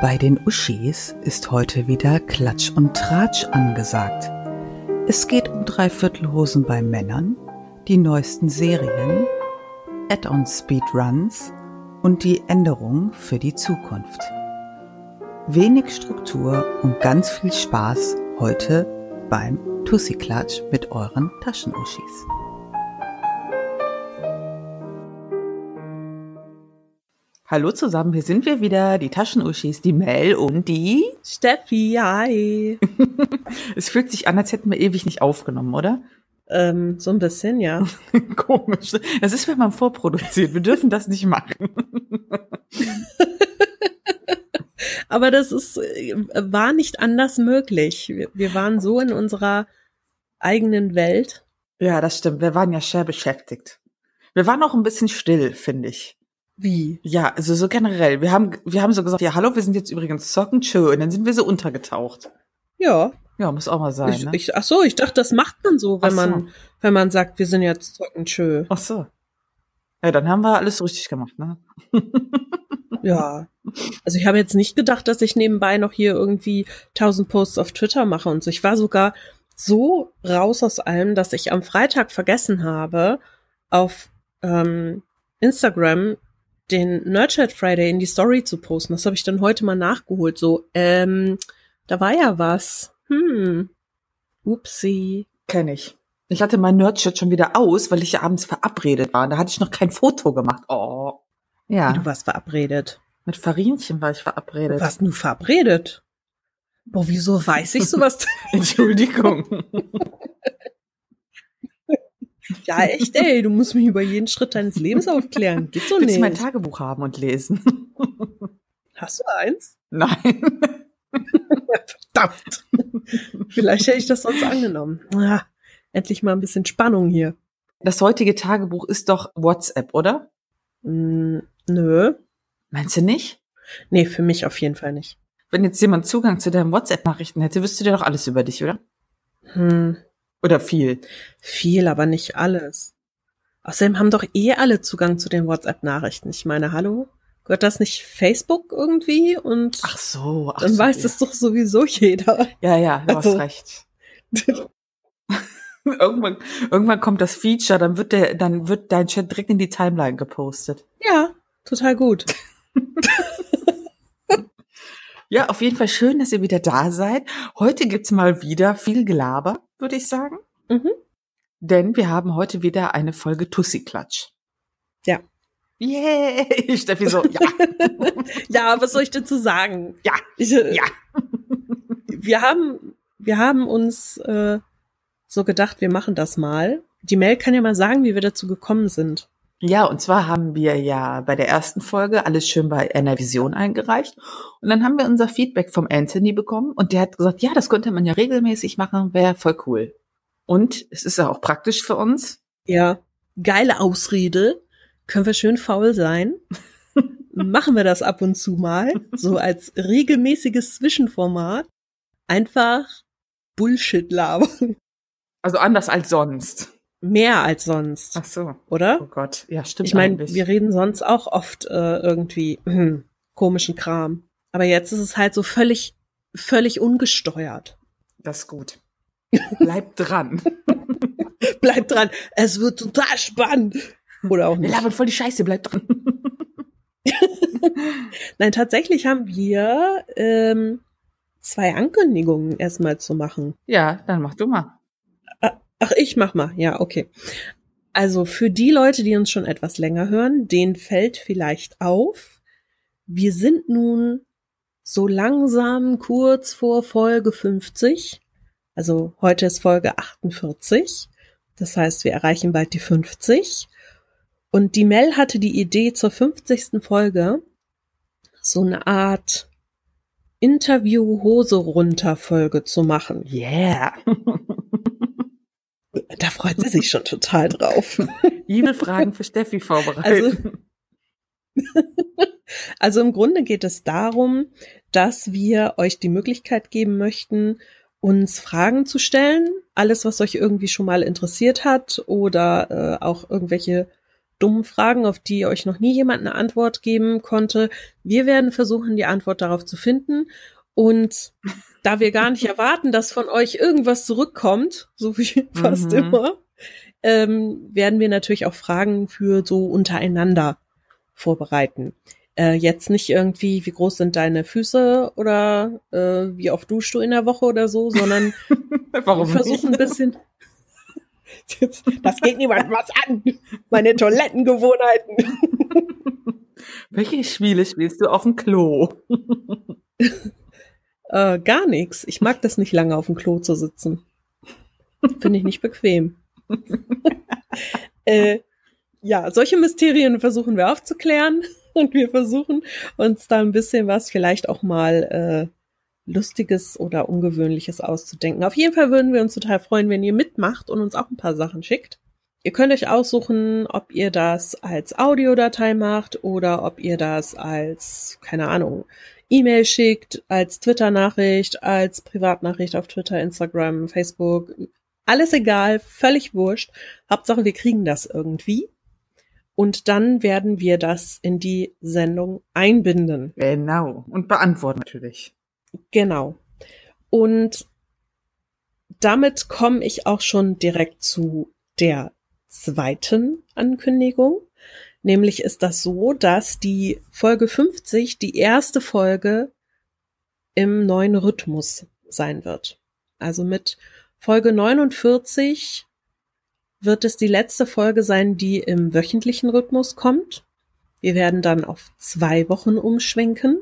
Bei den Uschis ist heute wieder Klatsch und Tratsch angesagt. Es geht um Dreiviertelhosen bei Männern, die neuesten Serien, Add-on Speedruns und die Änderungen für die Zukunft. Wenig Struktur und ganz viel Spaß heute beim Tussi-Klatsch mit euren Taschenuschis. Hallo zusammen, hier sind wir wieder, die Taschenuschis, die Mel und die Steffi, hi. es fühlt sich an, als hätten wir ewig nicht aufgenommen, oder? Ähm, so ein bisschen, ja. Komisch. Das ist, wenn man vorproduziert. Wir dürfen das nicht machen. Aber das ist, äh, war nicht anders möglich. Wir, wir waren so in unserer eigenen Welt. Ja, das stimmt. Wir waren ja schwer beschäftigt. Wir waren auch ein bisschen still, finde ich. Wie? Ja, also so generell. Wir haben, wir haben so gesagt, ja, hallo, wir sind jetzt übrigens zocken, tschö. Und dann sind wir so untergetaucht. Ja. Ja, muss auch mal sein. Ich, ne? ich, ach so, ich dachte, das macht man so, wenn so. man, wenn man sagt, wir sind jetzt zocken, tschö. Ach so. Ja, dann haben wir alles richtig gemacht, ne? Ja. Also ich habe jetzt nicht gedacht, dass ich nebenbei noch hier irgendwie tausend Posts auf Twitter mache und so. Ich war sogar so raus aus allem, dass ich am Freitag vergessen habe, auf ähm, Instagram den Nerdchat Friday in die Story zu posten. Das habe ich dann heute mal nachgeholt. So, ähm, da war ja was. Hm. Upsi. Kenn ich. Ich hatte mein Nerdshit schon wieder aus, weil ich ja abends verabredet war. Und da hatte ich noch kein Foto gemacht. Oh. Ja. Du warst verabredet. Mit Farinchen war ich Du verabredet. warst nur verabredet. Boah, wieso weiß ich sowas? Entschuldigung. ja, echt, ey, du musst mich über jeden Schritt deines Lebens aufklären. Geht so Willst du mein nicht. Tagebuch haben und lesen? Hast du eins? Nein. Verdammt. Vielleicht hätte ich das sonst angenommen. Ah, endlich mal ein bisschen Spannung hier. Das heutige Tagebuch ist doch WhatsApp, oder? Hm, nö. Meinst du nicht? Nee, für mich auf jeden Fall nicht. Wenn jetzt jemand Zugang zu deinen WhatsApp-Nachrichten hätte, wüsste der doch alles über dich, oder? Hm, Oder viel. viel, aber nicht alles. Außerdem haben doch eh alle Zugang zu den WhatsApp-Nachrichten. Ich meine, hallo? Gehört das nicht Facebook irgendwie? Und Ach so. Ach dann so, weiß ja. das doch sowieso jeder. Ja, ja, du Also- hast recht. irgendwann, irgendwann kommt das Feature, dann wird der, dann wird dein Chat direkt in die Timeline gepostet. Ja, total gut. Ja, auf jeden Fall schön, dass ihr wieder da seid. Heute gibt's mal wieder viel Gelaber, würde ich sagen. Mhm. Denn wir haben heute wieder eine Folge Tussi-Klatsch. Ja. Yay! Steffi so, ja, Ja, was soll ich dazu sagen? ja, Ich, äh, ja. wir haben, wir haben uns äh, so gedacht, wir machen das mal. Die Mel kann ja mal sagen, wie wir dazu gekommen sind. Ja, und zwar haben wir ja bei der ersten Folge alles schön bei Vision eingereicht. Und dann haben wir unser Feedback vom Anthony bekommen und der hat gesagt, ja, das könnte man ja regelmäßig machen, wäre voll cool. Und es ist ja auch praktisch für uns. Ja, geile Ausrede. Können wir schön faul sein? machen wir das ab und zu mal, so als regelmäßiges Zwischenformat. Einfach Bullshit labern. Also anders als sonst. Mehr als sonst, Ach so. oder? Oh Gott. Ja, stimmt Ich meine, wir reden sonst auch oft äh, irgendwie hm, komischen Kram. Aber jetzt ist es halt so völlig, völlig ungesteuert. Das ist gut. Bleibt dran. Bleibt dran, es wird total spannend. Oder auch Wir nicht. labern voll die Scheiße, bleibt dran. Nein, tatsächlich haben wir ähm, zwei Ankündigungen erstmal zu machen. Ja, dann mach du mal. Ach, ich mach mal. Ja, okay. Also für die Leute, die uns schon etwas länger hören, denen fällt vielleicht auf, wir sind nun so langsam kurz vor Folge 50. Also heute ist Folge 48. Das heißt, wir erreichen bald die 50. Und die Mel hatte die Idee zur 50. Folge, so eine Art Interview-Hose runter Folge zu machen. Yeah. Da freut sie sich schon total drauf. E-Mail-Fragen für Steffi vorbereiten. Also im Grunde geht es darum, dass wir euch die Möglichkeit geben möchten, uns Fragen zu stellen. Alles, was euch irgendwie schon mal interessiert hat oder äh, auch irgendwelche dummen Fragen, auf die euch noch nie jemand eine Antwort geben konnte. Wir werden versuchen, die Antwort darauf zu finden. Und da wir gar nicht erwarten, dass von euch irgendwas zurückkommt, so wie fast mhm. immer, ähm, werden wir natürlich auch Fragen für so untereinander vorbereiten. Äh, jetzt nicht irgendwie, wie groß sind deine Füße oder äh, wie oft duschst du in der Woche oder so, sondern Warum wir versuchen ein bisschen. Das geht niemand was an. Meine Toilettengewohnheiten. Welche Spiele spielst du auf dem Klo? Äh, gar nichts. Ich mag das nicht lange auf dem Klo zu sitzen. Finde ich nicht bequem. äh, ja, solche Mysterien versuchen wir aufzuklären und wir versuchen uns da ein bisschen was vielleicht auch mal äh, Lustiges oder Ungewöhnliches auszudenken. Auf jeden Fall würden wir uns total freuen, wenn ihr mitmacht und uns auch ein paar Sachen schickt. Ihr könnt euch aussuchen, ob ihr das als Audiodatei macht oder ob ihr das als, keine Ahnung, E-Mail schickt, als Twitter-Nachricht, als Privatnachricht auf Twitter, Instagram, Facebook. Alles egal, völlig wurscht. Hauptsache, wir kriegen das irgendwie. Und dann werden wir das in die Sendung einbinden. Genau. Und beantworten natürlich. Genau. Und damit komme ich auch schon direkt zu der zweiten Ankündigung. Nämlich ist das so, dass die Folge 50 die erste Folge im neuen Rhythmus sein wird. Also mit Folge 49 wird es die letzte Folge sein, die im wöchentlichen Rhythmus kommt. Wir werden dann auf zwei Wochen umschwenken.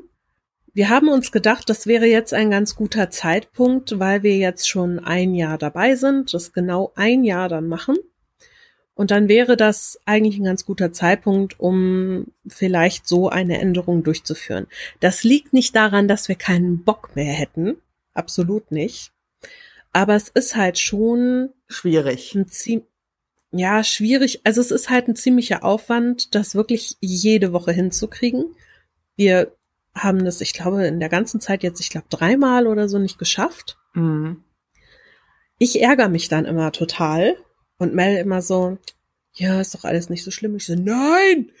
Wir haben uns gedacht, das wäre jetzt ein ganz guter Zeitpunkt, weil wir jetzt schon ein Jahr dabei sind, das genau ein Jahr dann machen. Und dann wäre das eigentlich ein ganz guter Zeitpunkt, um vielleicht so eine Änderung durchzuführen. Das liegt nicht daran, dass wir keinen Bock mehr hätten. Absolut nicht. Aber es ist halt schon schwierig. Ja, schwierig. Also es ist halt ein ziemlicher Aufwand, das wirklich jede Woche hinzukriegen. Wir haben das, ich glaube, in der ganzen Zeit jetzt, ich glaube, dreimal oder so nicht geschafft. Mhm. Ich ärgere mich dann immer total und Mel immer so, ja, ist doch alles nicht so schlimm. Ich so, nein,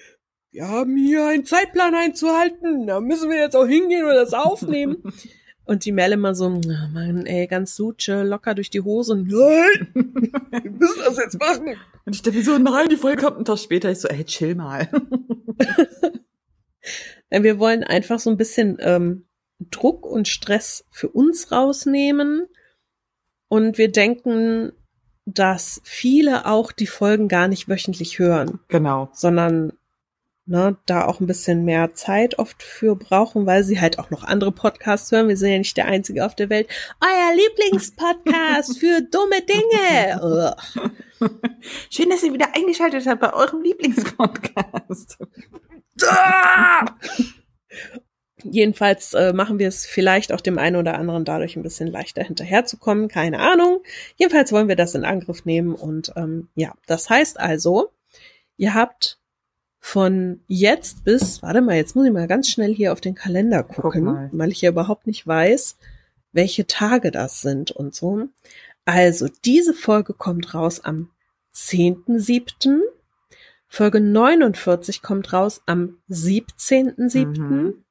wir haben hier einen Zeitplan einzuhalten, da müssen wir jetzt auch hingehen und das aufnehmen. und die Mel immer so, oh Mann, ey, ganz suche, locker durch die Hose. Nein, wir müssen das jetzt machen. Und ich dachte so, nein, die Folge kommt einen Tag später. Ich so, ey, chill mal. Wir wollen einfach so ein bisschen ähm, Druck und Stress für uns rausnehmen. Und wir denken, dass viele auch die Folgen gar nicht wöchentlich hören. Genau. Sondern ne, da auch ein bisschen mehr Zeit oft für brauchen, weil sie halt auch noch andere Podcasts hören. Wir sind ja nicht der Einzige auf der Welt. Euer Lieblingspodcast für dumme Dinge. Schön, dass ihr wieder eingeschaltet habt bei eurem Lieblingspodcast. Jedenfalls äh, machen wir es vielleicht auch dem einen oder anderen dadurch ein bisschen leichter hinterherzukommen. Keine Ahnung. Jedenfalls wollen wir das in Angriff nehmen. Und ähm, ja, das heißt also, ihr habt von jetzt bis, warte mal, jetzt muss ich mal ganz schnell hier auf den Kalender gucken, weil ich ja überhaupt nicht weiß, welche Tage das sind und so. Also, diese Folge kommt raus am 10.7. Folge 49 kommt raus am 17.7. Mhm.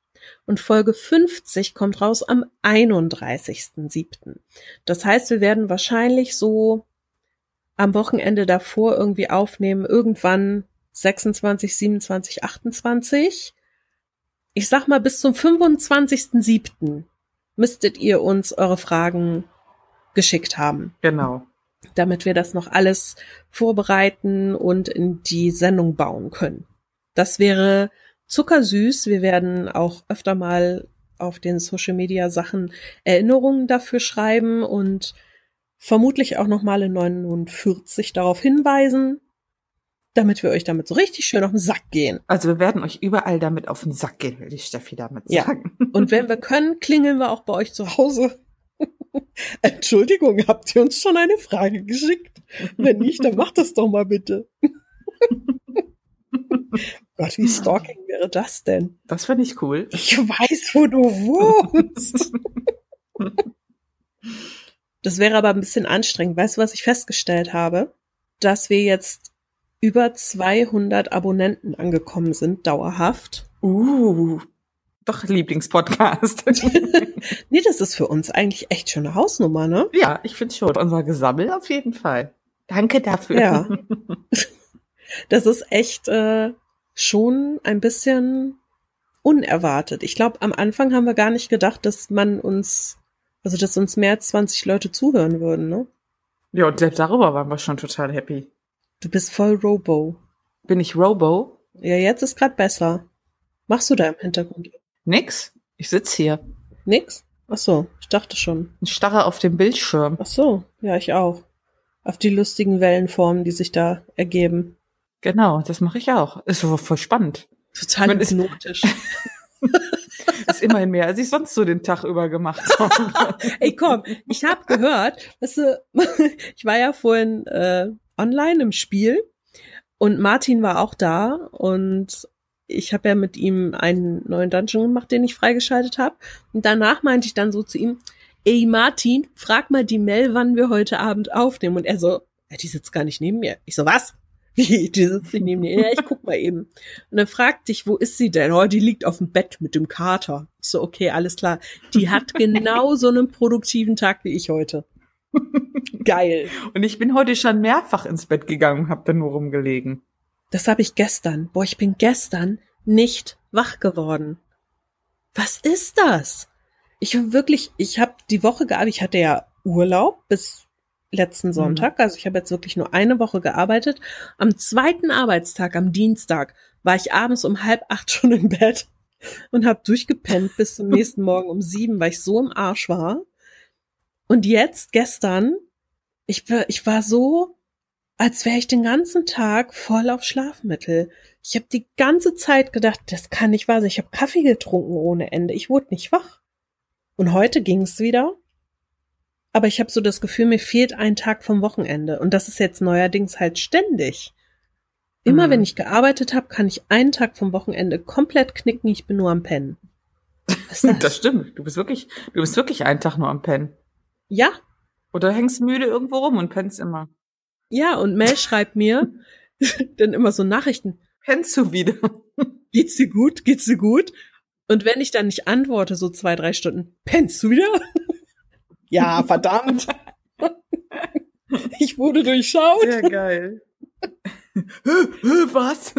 Und Folge 50 kommt raus am 31.7. Das heißt, wir werden wahrscheinlich so am Wochenende davor irgendwie aufnehmen, irgendwann 26, 27, 28. Ich sag mal, bis zum 25.7. müsstet ihr uns eure Fragen geschickt haben. Genau damit wir das noch alles vorbereiten und in die Sendung bauen können. Das wäre zuckersüß. Wir werden auch öfter mal auf den Social Media Sachen Erinnerungen dafür schreiben und vermutlich auch noch mal in 49 darauf hinweisen, damit wir euch damit so richtig schön auf den Sack gehen. Also wir werden euch überall damit auf den Sack gehen, will die Steffi damit sagen. Ja. Und wenn wir können, klingeln wir auch bei euch zu Hause. Entschuldigung, habt ihr uns schon eine Frage geschickt? Wenn nicht, dann macht das doch mal bitte. Gott, wie stalking wäre das denn? Das fände ich cool. Ich weiß, wo du wohnst. das wäre aber ein bisschen anstrengend. Weißt du, was ich festgestellt habe? Dass wir jetzt über 200 Abonnenten angekommen sind, dauerhaft. Uh, doch Lieblingspodcast. nee, das ist für uns eigentlich echt schon eine Hausnummer, ne? Ja, ich finde schon. Unser Gesammel auf jeden Fall. Danke dafür. Ja. Das ist echt äh, schon ein bisschen unerwartet. Ich glaube, am Anfang haben wir gar nicht gedacht, dass man uns, also dass uns mehr als 20 Leute zuhören würden, ne? Ja, und selbst darüber waren wir schon total happy. Du bist voll Robo. Bin ich Robo? Ja, jetzt ist grad besser. Machst du da im Hintergrund? Nix. Ich sitz hier. Nix? Ach so, ich dachte schon. Ich starre auf dem Bildschirm. Ach so, ja, ich auch. Auf die lustigen Wellenformen, die sich da ergeben. Genau, das mache ich auch. Ist so voll spannend. Total Man hypnotisch. Ist immerhin mehr, als ich sonst so den Tag über gemacht habe. Ey, komm, ich habe gehört, weißt du, ich war ja vorhin äh, online im Spiel und Martin war auch da und ich habe ja mit ihm einen neuen Dungeon gemacht, den ich freigeschaltet habe. Und danach meinte ich dann so zu ihm, ey Martin, frag mal die Mel, wann wir heute Abend aufnehmen. Und er so, ja, die sitzt gar nicht neben mir. Ich so, was? Wie, die sitzt nicht neben mir? Ja, ich guck mal eben. Und dann fragt dich, wo ist sie denn? Oh, die liegt auf dem Bett mit dem Kater. Ich so, okay, alles klar. Die hat genau so einen produktiven Tag wie ich heute. Geil. Und ich bin heute schon mehrfach ins Bett gegangen und habe dann nur rumgelegen. Das habe ich gestern. Boah, ich bin gestern nicht wach geworden. Was ist das? Ich hab wirklich, ich habe die Woche gearbeitet, ich hatte ja Urlaub bis letzten Sonntag, also ich habe jetzt wirklich nur eine Woche gearbeitet. Am zweiten Arbeitstag, am Dienstag, war ich abends um halb acht schon im Bett und habe durchgepennt bis zum nächsten Morgen um sieben, weil ich so im Arsch war. Und jetzt, gestern, ich, war- ich war so, als wäre ich den ganzen Tag voll auf Schlafmittel. Ich habe die ganze Zeit gedacht, das kann nicht wahr sein. Ich habe Kaffee getrunken ohne Ende. Ich wurde nicht wach. Und heute ging's wieder. Aber ich habe so das Gefühl, mir fehlt ein Tag vom Wochenende. Und das ist jetzt neuerdings halt ständig. Immer Mhm. wenn ich gearbeitet habe, kann ich einen Tag vom Wochenende komplett knicken. Ich bin nur am Pennen. Das? Das stimmt. Du bist wirklich, du bist wirklich einen Tag nur am Pennen. ja, Oder hängst müde irgendwo rum und pennst immer. ja. Und Mel schreibt mir dann immer so Nachrichten. Pennst du wieder? geht's dir gut? Geht's dir gut? Und wenn ich dann nicht antworte, so zwei, drei Stunden, pennst du wieder? Ja, verdammt. ich wurde durchschaut. Sehr geil. Was?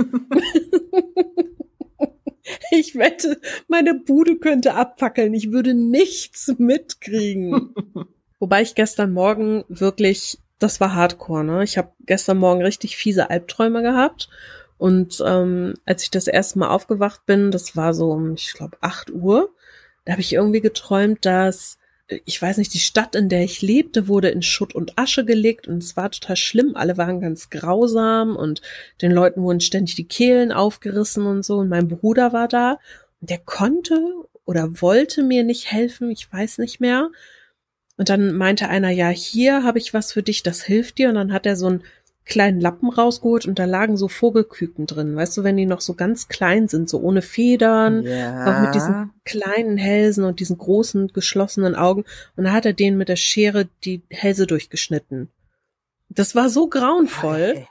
Ich wette, meine Bude könnte abfackeln. Ich würde nichts mitkriegen. Wobei ich gestern Morgen wirklich, das war Hardcore, ne? Ich habe gestern Morgen richtig fiese Albträume gehabt. Und ähm, als ich das erste Mal aufgewacht bin, das war so um, ich glaube, 8 Uhr, da habe ich irgendwie geträumt, dass, ich weiß nicht, die Stadt, in der ich lebte, wurde in Schutt und Asche gelegt und es war total schlimm. Alle waren ganz grausam und den Leuten wurden ständig die Kehlen aufgerissen und so. Und mein Bruder war da und der konnte oder wollte mir nicht helfen, ich weiß nicht mehr. Und dann meinte einer, ja, hier habe ich was für dich, das hilft dir. Und dann hat er so einen kleinen Lappen rausgeholt und da lagen so Vogelküken drin. Weißt du, wenn die noch so ganz klein sind, so ohne Federn, auch mit diesen kleinen Hälsen und diesen großen geschlossenen Augen. Und da hat er denen mit der Schere die Hälse durchgeschnitten. Das war so grauenvoll. Hey,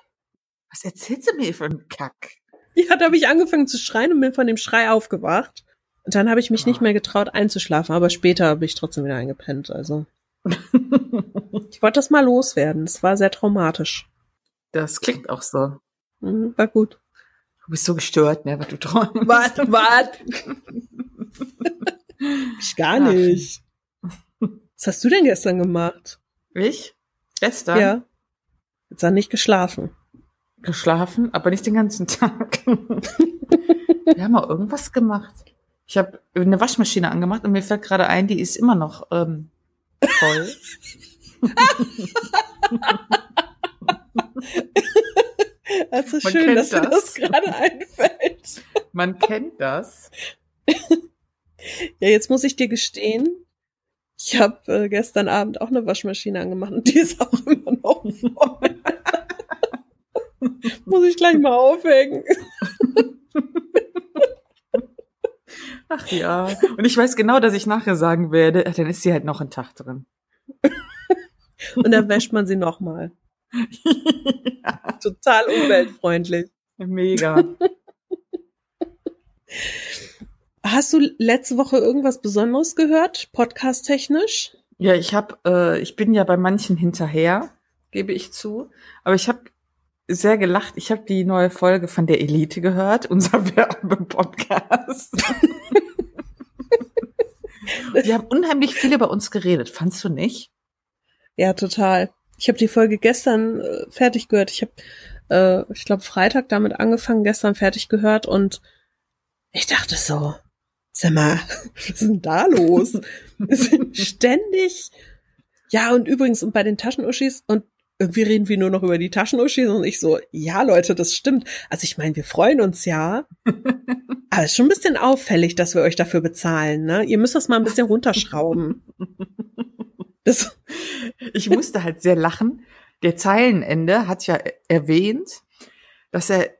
Was erzählst du mir für einen Kack? Ja, da habe ich angefangen zu schreien und bin von dem Schrei aufgewacht. Und dann habe ich mich nicht mehr getraut einzuschlafen, aber später habe ich trotzdem wieder eingepennt. Also ich wollte das mal loswerden. Es war sehr traumatisch. Das klingt auch so. Mhm, war gut. Du bist so gestört, ne, was du träumst. Was? Was? ich gar nicht. Was hast du denn gestern gemacht? Ich? Gestern? Ja. Jetzt hat nicht geschlafen. Geschlafen, aber nicht den ganzen Tag. Wir haben auch irgendwas gemacht. Ich habe eine Waschmaschine angemacht und mir fällt gerade ein, die ist immer noch ähm, voll. Also Man schön, dass dir das. das gerade einfällt. Man kennt das. Ja, jetzt muss ich dir gestehen, ich habe äh, gestern Abend auch eine Waschmaschine angemacht und die ist auch immer noch voll. muss ich gleich mal aufhängen. Ach ja. Und ich weiß genau, dass ich nachher sagen werde, ach, dann ist sie halt noch ein Tag drin. Und dann wäscht man sie nochmal. Ja. total umweltfreundlich. Mega. Hast du letzte Woche irgendwas Besonderes gehört, podcast-technisch? Ja, ich habe, äh, ich bin ja bei manchen hinterher, gebe ich zu, aber ich habe sehr gelacht. Ich habe die neue Folge von der Elite gehört, unser Werbepodcast. Die haben unheimlich viel über uns geredet, fandst du nicht? Ja, total. Ich habe die Folge gestern äh, fertig gehört. Ich habe, äh, ich glaube, Freitag damit angefangen, gestern fertig gehört und ich dachte so, sag mal, was ist denn da los? ständig. Ja, und übrigens, und bei den Taschenuschis, und irgendwie reden wir nur noch über die Taschenuschis und ich so, ja, Leute, das stimmt. Also ich meine, wir freuen uns ja. aber es ist schon ein bisschen auffällig, dass wir euch dafür bezahlen, ne? Ihr müsst das mal ein bisschen runterschrauben. Das, ich musste halt sehr lachen. Der Zeilenende hat ja erwähnt, dass er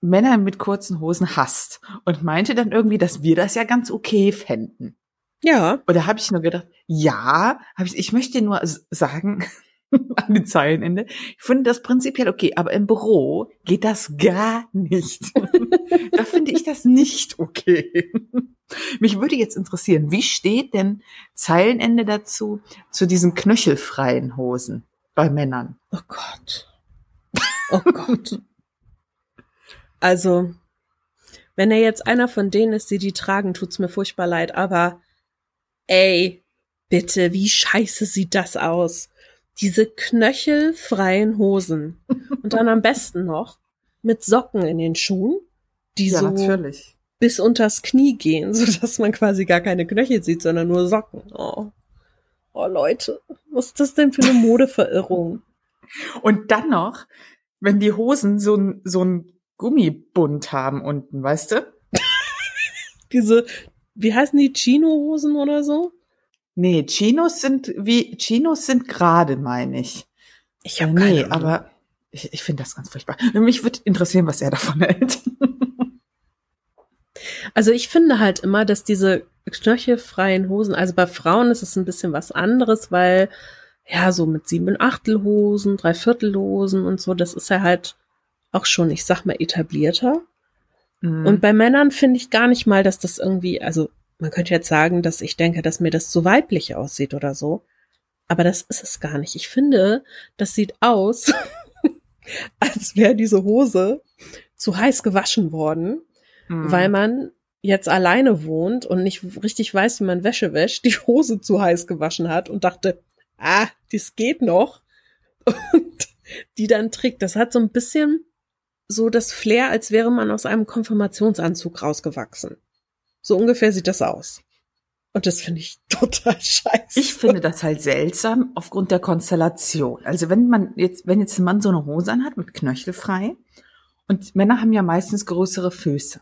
Männer mit kurzen Hosen hasst und meinte dann irgendwie, dass wir das ja ganz okay fänden. Ja. Und da habe ich nur gedacht, ja, hab ich, ich möchte nur sagen, an den Zeilenende, ich finde das prinzipiell okay, aber im Büro geht das gar nicht. da finde ich das nicht okay. Mich würde jetzt interessieren, wie steht denn Zeilenende dazu, zu diesen knöchelfreien Hosen bei Männern? Oh Gott. Oh Gott. Also, wenn er jetzt einer von denen ist, die die tragen, tut's mir furchtbar leid, aber ey, bitte, wie scheiße sieht das aus? Diese knöchelfreien Hosen. Und dann am besten noch mit Socken in den Schuhen, die ja, so natürlich. Bis unters Knie gehen, so dass man quasi gar keine Knöchel sieht, sondern nur Socken. Oh. Oh Leute, was ist das denn für eine Modeverirrung? Und dann noch, wenn die Hosen so ein, so ein Gummibund haben unten, weißt du? Diese, wie heißen die, Chino-Hosen oder so? Nee, Chinos sind wie, Chinos sind gerade, meine ich. Ich habe nee, keine aber ich, ich finde das ganz furchtbar. Mich würde interessieren, was er davon hält. Also ich finde halt immer, dass diese knöchelfreien Hosen, also bei Frauen ist es ein bisschen was anderes, weil ja, so mit sieben Achtelhosen, Dreiviertelhosen und so, das ist ja halt auch schon, ich sag mal, etablierter. Mhm. Und bei Männern finde ich gar nicht mal, dass das irgendwie, also man könnte jetzt sagen, dass ich denke, dass mir das zu weiblich aussieht oder so. Aber das ist es gar nicht. Ich finde, das sieht aus, als wäre diese Hose zu heiß gewaschen worden, mhm. weil man jetzt alleine wohnt und nicht richtig weiß, wie man Wäsche wäscht, die Hose zu heiß gewaschen hat und dachte, ah, das geht noch. Und die dann trägt. Das hat so ein bisschen so das Flair, als wäre man aus einem Konfirmationsanzug rausgewachsen. So ungefähr sieht das aus. Und das finde ich total scheiße. Ich finde das halt seltsam aufgrund der Konstellation. Also wenn man jetzt, wenn jetzt ein Mann so eine Hose anhat mit Knöchelfrei und Männer haben ja meistens größere Füße.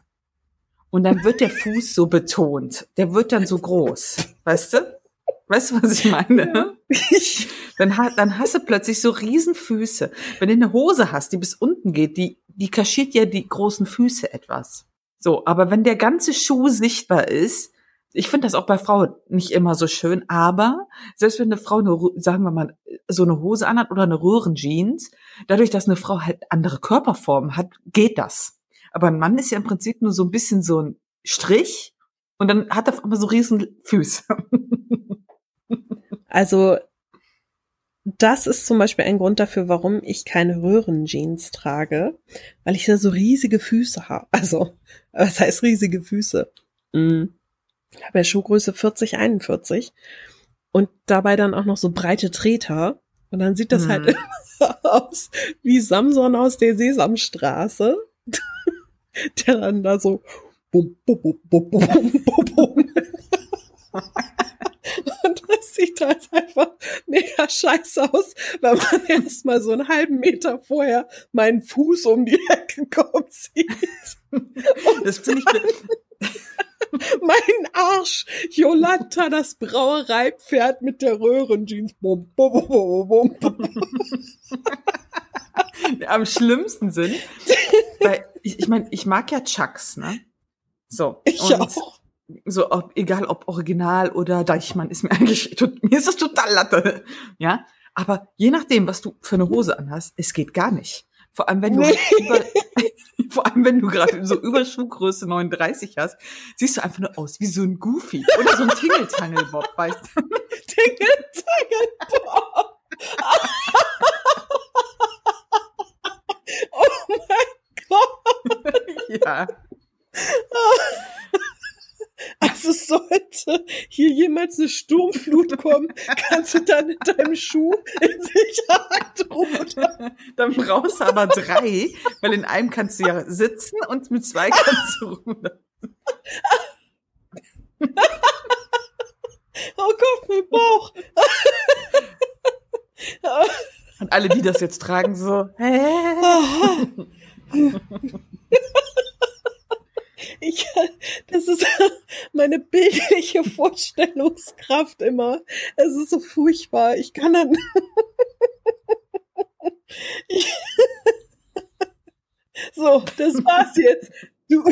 Und dann wird der Fuß so betont. Der wird dann so groß. Weißt du? Weißt du, was ich meine? dann, dann hast du plötzlich so riesen Füße. Wenn du eine Hose hast, die bis unten geht, die die kaschiert ja die großen Füße etwas. So, aber wenn der ganze Schuh sichtbar ist, ich finde das auch bei Frauen nicht immer so schön, aber selbst wenn eine Frau eine, sagen wir mal, so eine Hose anhat oder eine Röhrenjeans, dadurch, dass eine Frau halt andere Körperformen hat, geht das. Aber ein Mann ist ja im Prinzip nur so ein bisschen so ein Strich und dann hat er auf einmal so riesen Füße. Also das ist zum Beispiel ein Grund dafür, warum ich keine Röhrenjeans trage, weil ich da so riesige Füße habe. Also, was heißt riesige Füße? Mhm. Ich habe ja Schuhgröße 40, 41 und dabei dann auch noch so breite Treter. Und dann sieht das halt mhm. halt aus wie Samson aus der Sesamstraße, der dann da so bum, bum, bum, bum, bum, bum, bum. Und das sieht halt einfach mega scheiße aus, wenn man erst mal so einen halben Meter vorher meinen Fuß um die Ecke kommen sieht. Und das finde ich. mein Arsch, Jolanta, das Brauereipferd mit der Röhrenjeans. Bum, bum, bum, bum, bum. Am schlimmsten sind, weil ich, ich meine, ich mag ja Chucks, ne? So. Ich auch so ob, egal ob Original oder Deichmann, ist mir eigentlich, tut, mir ist das total Latte, ja. Aber je nachdem, was du für eine Hose anhast, es geht gar nicht. Vor allem, wenn du Nee. über, vor allem, wenn du gerade so über Schuhgröße 39 hast, siehst du einfach nur aus wie so ein Goofy oder so ein Tingeltangelbob, weißt du? Tingle, Tingle, Bob. oh mein Gott. Ja. Also sollte hier jemals eine Sturmflut kommen, kannst du dann in deinem Schuh in Sicherheit rudern. Dann brauchst du aber drei, weil in einem kannst du ja sitzen und mit zwei kannst du rudern. Oh Gott, mein Bauch. Und alle, die das jetzt tragen, so, hä? Ich, das ist meine bildliche Vorstellungskraft immer. Es ist so furchtbar. Ich kann dann. Ich, so, das war's jetzt. Du,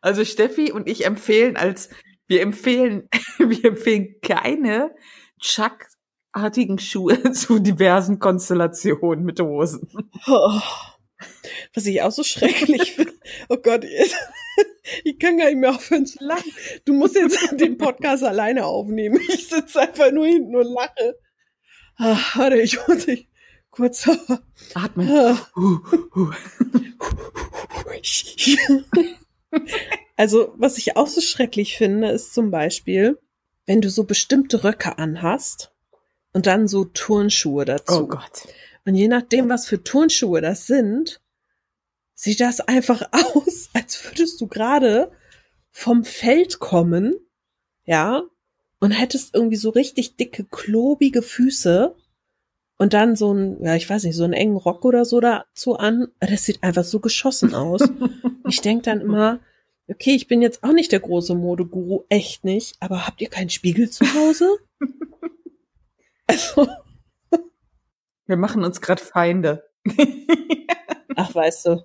Also Steffi und ich empfehlen als, wir empfehlen, wir empfehlen keine Chuck-artigen Schuhe zu diversen Konstellationen mit Hosen. Oh. Was ich auch so schrecklich finde. Oh Gott, ich, kann gar nicht mehr aufhören zu lachen. Du musst jetzt den Podcast alleine aufnehmen. Ich sitze einfach nur hinten und lache. Ah, warte, ich muss dich kurz. Atmen. Ah. Also, was ich auch so schrecklich finde, ist zum Beispiel, wenn du so bestimmte Röcke anhast und dann so Turnschuhe dazu. Oh Gott. Und je nachdem, was für Turnschuhe das sind, sieht das einfach aus, als würdest du gerade vom Feld kommen, ja, und hättest irgendwie so richtig dicke, klobige Füße und dann so ein, ja, ich weiß nicht, so einen engen Rock oder so dazu an. Das sieht einfach so geschossen aus. ich denk dann immer, okay, ich bin jetzt auch nicht der große Modeguru, echt nicht, aber habt ihr keinen Spiegel zu Hause? Also, Wir machen uns gerade Feinde. Ach, weißt du.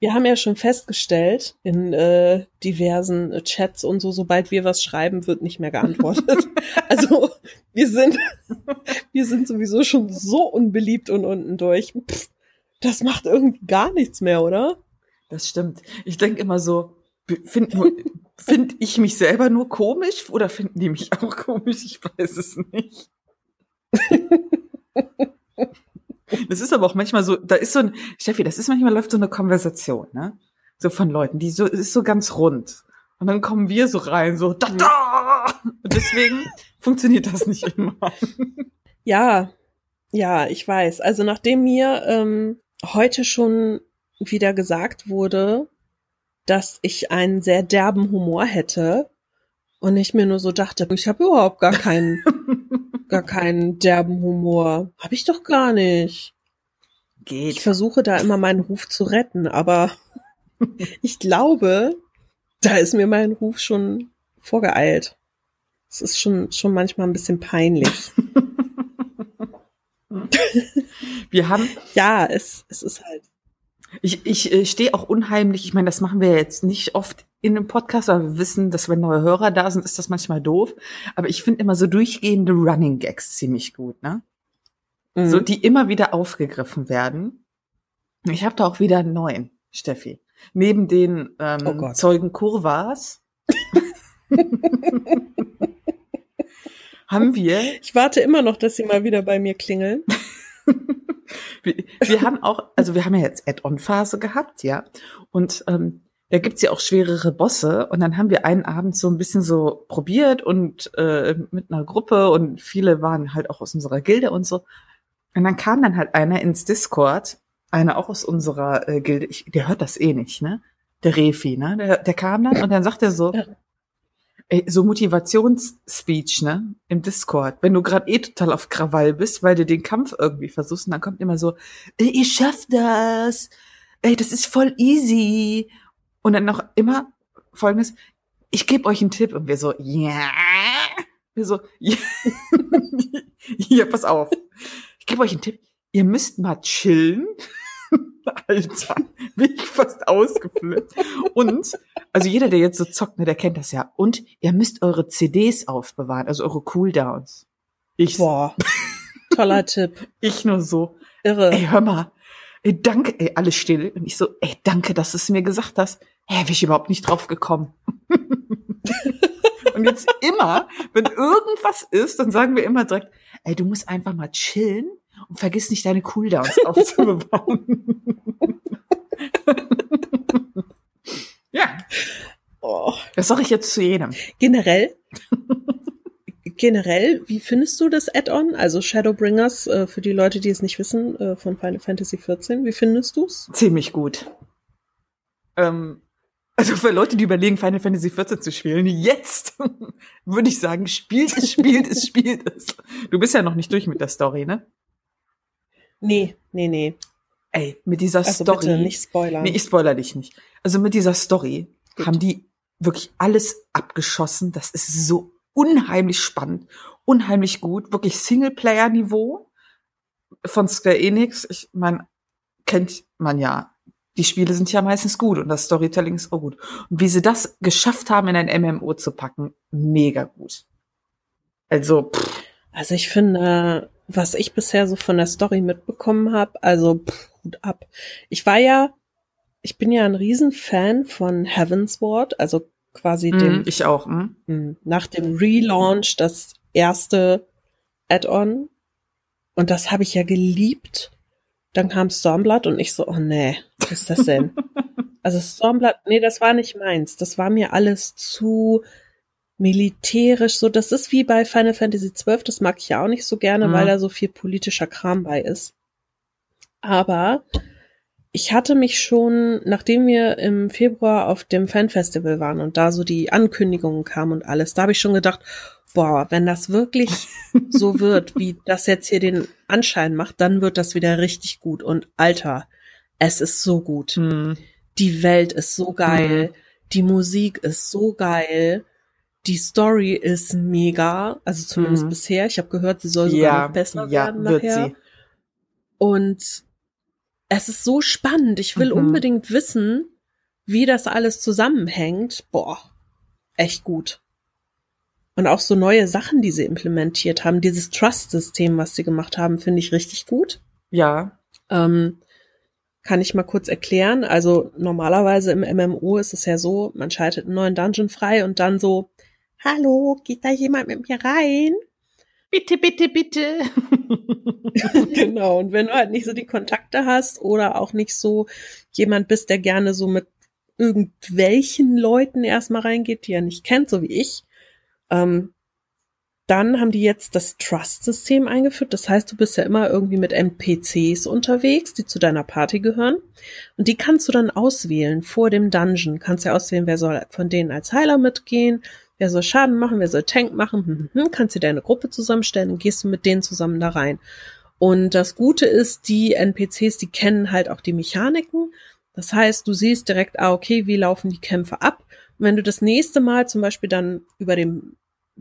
Wir haben ja schon festgestellt in äh, diversen äh, Chats und so, sobald wir was schreiben, wird nicht mehr geantwortet. also wir sind, wir sind sowieso schon so unbeliebt und unten durch. Pff, das macht irgendwie gar nichts mehr, oder? Das stimmt. Ich denke immer so, finde find ich mich selber nur komisch oder finden die mich auch komisch? Ich weiß es nicht. Das ist aber auch manchmal so, da ist so ein, Steffi, das ist manchmal läuft so eine Konversation, ne? So von Leuten, die so, ist so ganz rund. Und dann kommen wir so rein, so, da, da! Und deswegen funktioniert das nicht immer. Ja, ja, ich weiß. Also nachdem mir ähm, heute schon wieder gesagt wurde, dass ich einen sehr derben Humor hätte und ich mir nur so dachte, ich habe überhaupt gar keinen, gar keinen derben Humor. Habe ich doch gar nicht. Ich Geht. versuche da immer meinen Ruf zu retten, aber ich glaube, da ist mir mein Ruf schon vorgeeilt. Es ist schon, schon manchmal ein bisschen peinlich. Wir haben, Ja, es, es ist halt. ich, ich äh, stehe auch unheimlich, ich meine, das machen wir jetzt nicht oft in einem Podcast, aber wir wissen, dass wenn neue Hörer da sind, ist das manchmal doof. Aber ich finde immer so durchgehende Running Gags ziemlich gut, ne? Mhm. So, die immer wieder aufgegriffen werden. Ich habe da auch wieder einen neuen, Steffi. Neben den ähm, Oh. Zeugen Kurvas haben wir Ich warte immer noch, dass sie mal wieder bei mir klingeln. wir, wir haben auch, also wir haben ja jetzt Add-on-Phase gehabt, ja. Und ähm, da gibt's ja auch schwerere Bosse. Und dann haben wir einen Abend so ein bisschen so probiert und äh, mit einer Gruppe und viele waren halt auch aus unserer Gilde und so. Und dann kam dann halt einer ins Discord, einer auch aus unserer äh, Gilde, ich, der hört das eh nicht, ne? Der Refi, ne? Der, der kam dann und dann sagt er so, ey, so Motivationsspeech, ne? Im Discord. Wenn du gerade eh total auf Krawall bist, weil du den Kampf irgendwie versuchst, und dann kommt immer so, ey, ihr schafft das. Ey, das ist voll easy. Und dann noch immer folgendes, ich gebe euch einen Tipp. Und wir so, ja. Wir so, ja. Hier, pass auf. Ich gebe euch einen Tipp. Ihr müsst mal chillen. Alter, bin ich fast ausgeflippt. Und, also jeder, der jetzt so zockt, ne, der kennt das ja. Und ihr müsst eure CDs aufbewahren, also eure Cooldowns. Ich, Boah. Toller Tipp. ich nur so, Irre. ey, hör mal. ey, danke, ey, alles still. Und ich so, ey, danke, dass du es mir gesagt hast. Hä, wäre ich überhaupt nicht drauf gekommen. und jetzt immer, wenn irgendwas ist, dann sagen wir immer direkt, ey, du musst einfach mal chillen und vergiss nicht deine Cooldowns aufzubewahren. ja. Oh. Das sage ich jetzt zu jedem. Generell, generell, wie findest du das Add-on? Also Shadowbringers, äh, für die Leute, die es nicht wissen, äh, von Final Fantasy XIV. Wie findest du's? Ziemlich gut. Ähm, also für Leute, die überlegen, Final Fantasy XIV zu spielen, jetzt würde ich sagen, spielt es, spielt es, spielt es. Du bist ja noch nicht durch mit der Story, ne? Nee, nee, nee. Ey, mit dieser also Story. Bitte nicht spoilern. Nee, ich spoiler dich nicht. Also mit dieser Story Gut. haben die wirklich alles abgeschossen. Das ist so unheimlich spannend, unheimlich gut, wirklich Singleplayer-Niveau von Square Enix. Ich meine, kennt man ja. Die Spiele sind ja meistens gut und das Storytelling ist auch gut. Und wie sie das geschafft haben, in ein MMO zu packen, mega gut. Also, pff. also ich finde, was ich bisher so von der Story mitbekommen habe, also pff, gut ab. Ich war ja, ich bin ja ein Riesenfan von Heavensward, also quasi mm, dem. Ich auch. Mm. Nach dem Relaunch das erste Add-on. Und das habe ich ja geliebt. Dann kam Stormblood und ich so, oh nee, was ist das denn? also Stormblood, nee, das war nicht meins. Das war mir alles zu militärisch. So, das ist wie bei Final Fantasy XII. Das mag ich ja auch nicht so gerne, mhm. weil da so viel politischer Kram bei ist. Aber ich hatte mich schon, nachdem wir im Februar auf dem Fanfestival waren und da so die Ankündigungen kamen und alles, da habe ich schon gedacht, boah, wenn das wirklich so wird, wie das jetzt hier den Anschein macht, dann wird das wieder richtig gut. Und Alter, es ist so gut. Hm. Die Welt ist so geil. Hm. Die Musik ist so geil. Die Story ist mega. Also zumindest hm. bisher. Ich habe gehört, sie soll sogar ja, noch besser ja, werden nachher. Sie. Und es ist so spannend. Ich will mhm. unbedingt wissen, wie das alles zusammenhängt. Boah, echt gut. Und auch so neue Sachen, die sie implementiert haben. Dieses Trust-System, was sie gemacht haben, finde ich richtig gut. Ja. Ähm, kann ich mal kurz erklären. Also normalerweise im MMO ist es ja so, man schaltet einen neuen Dungeon frei und dann so, hallo, geht da jemand mit mir rein? Bitte, bitte, bitte. genau. Und wenn du halt nicht so die Kontakte hast oder auch nicht so jemand bist, der gerne so mit irgendwelchen Leuten erstmal reingeht, die er nicht kennt, so wie ich, ähm, dann haben die jetzt das Trust-System eingeführt. Das heißt, du bist ja immer irgendwie mit NPCs unterwegs, die zu deiner Party gehören. Und die kannst du dann auswählen vor dem Dungeon. Kannst ja auswählen, wer soll von denen als Heiler mitgehen, wer soll Schaden machen, wer soll Tank machen, hm, hm, hm, kannst dir deine Gruppe zusammenstellen und gehst mit denen zusammen da rein. Und das Gute ist, die NPCs, die kennen halt auch die Mechaniken. Das heißt, du siehst direkt, ah, okay, wie laufen die Kämpfe ab. Und wenn du das nächste Mal zum Beispiel dann über den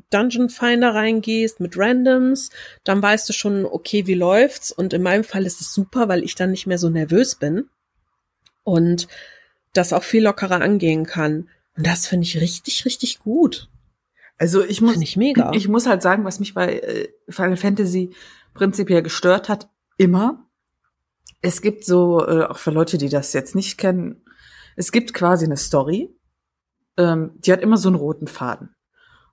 Dungeon Finder reingehst mit Randoms, dann weißt du schon, okay, wie läuft's? Und in meinem Fall ist es super, weil ich dann nicht mehr so nervös bin und das auch viel lockerer angehen kann. Und das finde ich richtig, richtig gut. Also ich muss, ich, mega. ich muss halt sagen, was mich bei äh, Final Fantasy prinzipiell gestört hat, immer. Es gibt so, äh, auch für Leute, die das jetzt nicht kennen, es gibt quasi eine Story, ähm, die hat immer so einen roten Faden.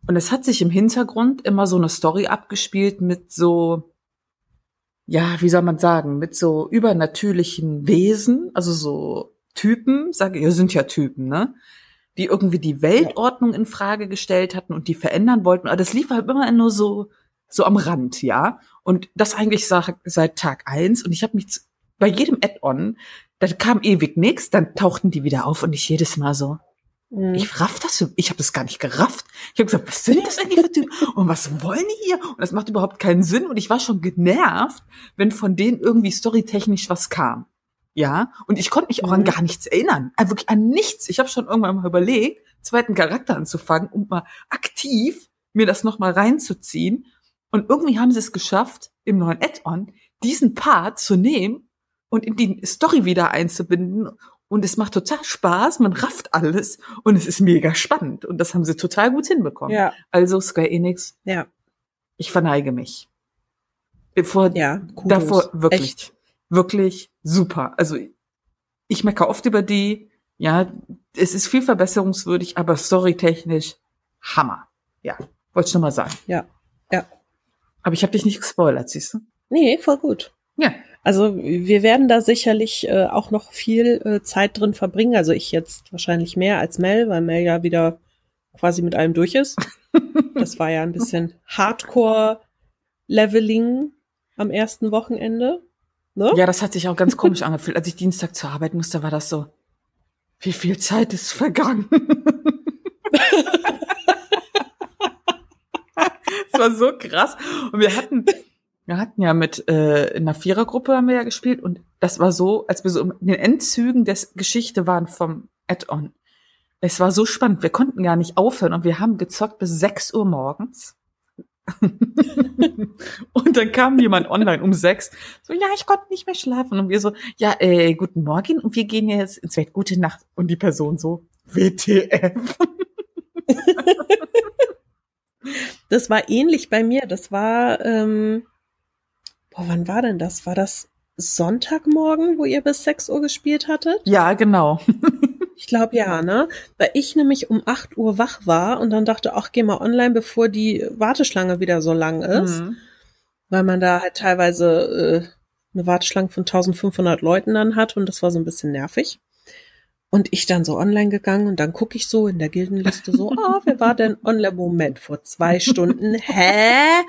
Und es hat sich im Hintergrund immer so eine Story abgespielt mit so, ja, wie soll man sagen, mit so übernatürlichen Wesen, also so Typen, sage ich, sind ja Typen, ne? die irgendwie die Weltordnung in Frage gestellt hatten und die verändern wollten. Aber das lief halt immer nur so, so am Rand, ja. Und das eigentlich seit, Tag eins. Und ich habe mich bei jedem Add-on, da kam ewig nichts, dann tauchten die wieder auf und ich jedes Mal so, mhm. ich raff das, ich habe das gar nicht gerafft. Ich habe gesagt, was sind das eigentlich für Typen? Und was wollen die hier? Und das macht überhaupt keinen Sinn. Und ich war schon genervt, wenn von denen irgendwie storytechnisch was kam. Ja, und ich konnte mich auch mhm. an gar nichts erinnern. Also wirklich an nichts. Ich habe schon irgendwann mal überlegt, zweiten Charakter anzufangen, um mal aktiv mir das nochmal reinzuziehen. Und irgendwie haben sie es geschafft, im neuen Add-on diesen Part zu nehmen und in die Story wieder einzubinden. Und es macht total Spaß, man rafft alles und es ist mega spannend. Und das haben sie total gut hinbekommen. Ja. Also Square Enix, ja. ich verneige mich. Bevor, ja, davor wirklich. Echt? wirklich super. Also ich meckere oft über die, ja, es ist viel verbesserungswürdig, aber storytechnisch Hammer. Ja, wollte ich nur mal sagen. Ja, ja. Aber ich habe dich nicht gespoilert, siehst du? Nee, voll gut. Ja. Also wir werden da sicherlich äh, auch noch viel äh, Zeit drin verbringen. Also ich jetzt wahrscheinlich mehr als Mel, weil Mel ja wieder quasi mit allem durch ist. Das war ja ein bisschen Hardcore-Leveling am ersten Wochenende. Ne? Ja, das hat sich auch ganz komisch angefühlt. Als ich Dienstag zur Arbeit musste, war das so, wie viel Zeit ist vergangen? Es war so krass. Und wir hatten, wir hatten ja mit äh, in einer Vierergruppe haben wir ja gespielt und das war so, als wir so in den Endzügen der Geschichte waren vom Add-on. Es war so spannend. Wir konnten gar nicht aufhören und wir haben gezockt bis 6 Uhr morgens. und dann kam jemand online um sechs, so, ja, ich konnte nicht mehr schlafen. Und wir so, ja, äh, guten Morgen und wir gehen jetzt ins Bett, gute Nacht. Und die Person so, WTF. Das war ähnlich bei mir. Das war, ähm, boah, wann war denn das? War das Sonntagmorgen, wo ihr bis 6 Uhr gespielt hattet? Ja, genau. Ich glaube ja, ne? Weil ich nämlich um 8 Uhr wach war und dann dachte, ach, geh mal online, bevor die Warteschlange wieder so lang ist. Mhm. Weil man da halt teilweise äh, eine Warteschlange von 1500 Leuten dann hat und das war so ein bisschen nervig. Und ich dann so online gegangen und dann gucke ich so in der Gildenliste so, ah, oh, wer war denn online? Moment, vor zwei Stunden. Hä?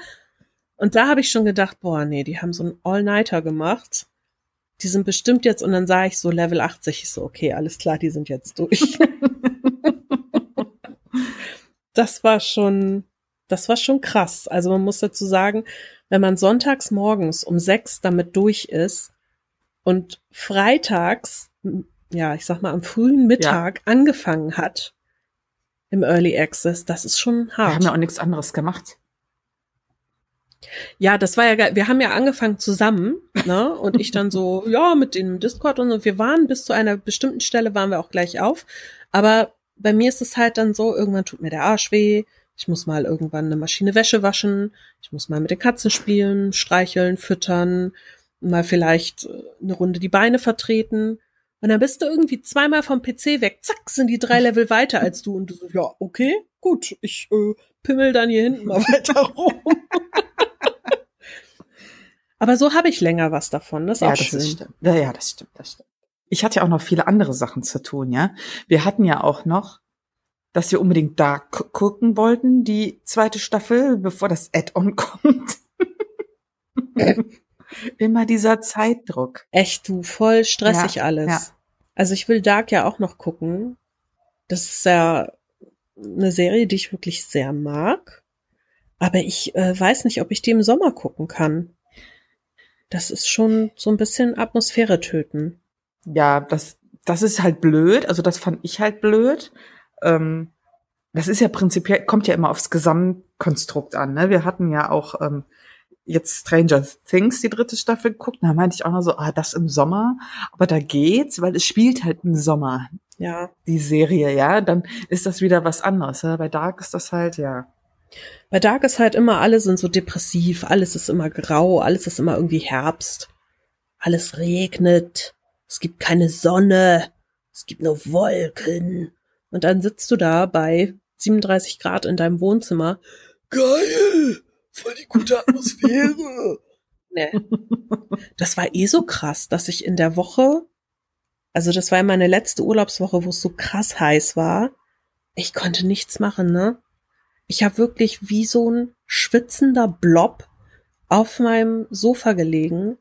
Und da habe ich schon gedacht, boah, nee, die haben so einen All-Nighter gemacht. Die sind bestimmt jetzt, und dann sah ich so Level 80, ich so, okay, alles klar, die sind jetzt durch. das war schon, das war schon krass. Also man muss dazu sagen, wenn man sonntags morgens um sechs damit durch ist und freitags ja, ich sag mal, am frühen Mittag ja. angefangen hat im Early Access, das ist schon hart. Wir haben ja auch nichts anderes gemacht. Ja, das war ja geil. Wir haben ja angefangen zusammen, ne? Und ich dann so, ja, mit dem Discord und so. Wir waren bis zu einer bestimmten Stelle waren wir auch gleich auf. Aber bei mir ist es halt dann so, irgendwann tut mir der Arsch weh. Ich muss mal irgendwann eine Maschine Wäsche waschen. Ich muss mal mit den Katzen spielen, streicheln, füttern, mal vielleicht äh, eine Runde die Beine vertreten. Und dann bist du irgendwie zweimal vom PC weg, zack, sind die drei Level weiter als du. Und du so, ja, okay, gut, ich äh, pimmel dann hier hinten mal weiter rum. Aber so habe ich länger was davon. Das ist ja, auch das schön. Stimmt. Ja, ja, das stimmt, das stimmt. Ich hatte ja auch noch viele andere Sachen zu tun, ja. Wir hatten ja auch noch, dass wir unbedingt da gucken wollten, die zweite Staffel, bevor das Add-on kommt. Immer dieser Zeitdruck. Echt, du, voll stressig Ja, alles. ja. Also ich will Dark ja auch noch gucken. Das ist ja eine Serie, die ich wirklich sehr mag. Aber ich äh, weiß nicht, ob ich die im Sommer gucken kann. Das ist schon so ein bisschen Atmosphäre töten. Ja, das, das ist halt blöd. Also das fand ich halt blöd. Ähm, das ist ja prinzipiell, kommt ja immer aufs Gesamtkonstrukt an. Ne? Wir hatten ja auch ähm, jetzt Stranger Things, die dritte Staffel geguckt. Da meinte ich auch noch so, ah, das im Sommer. Aber da geht's, weil es spielt halt im Sommer, Ja. die Serie, ja. Dann ist das wieder was anderes. Ja? Bei Dark ist das halt, ja. Bei Dark ist halt immer, alle sind so depressiv, alles ist immer grau, alles ist immer irgendwie Herbst. Alles regnet, es gibt keine Sonne, es gibt nur Wolken. Und dann sitzt du da bei 37 Grad in deinem Wohnzimmer. Geil! Voll die gute Atmosphäre. nee. Das war eh so krass, dass ich in der Woche, also das war meine letzte Urlaubswoche, wo es so krass heiß war. Ich konnte nichts machen, ne? Ich habe wirklich wie so ein schwitzender Blob auf meinem Sofa gelegen.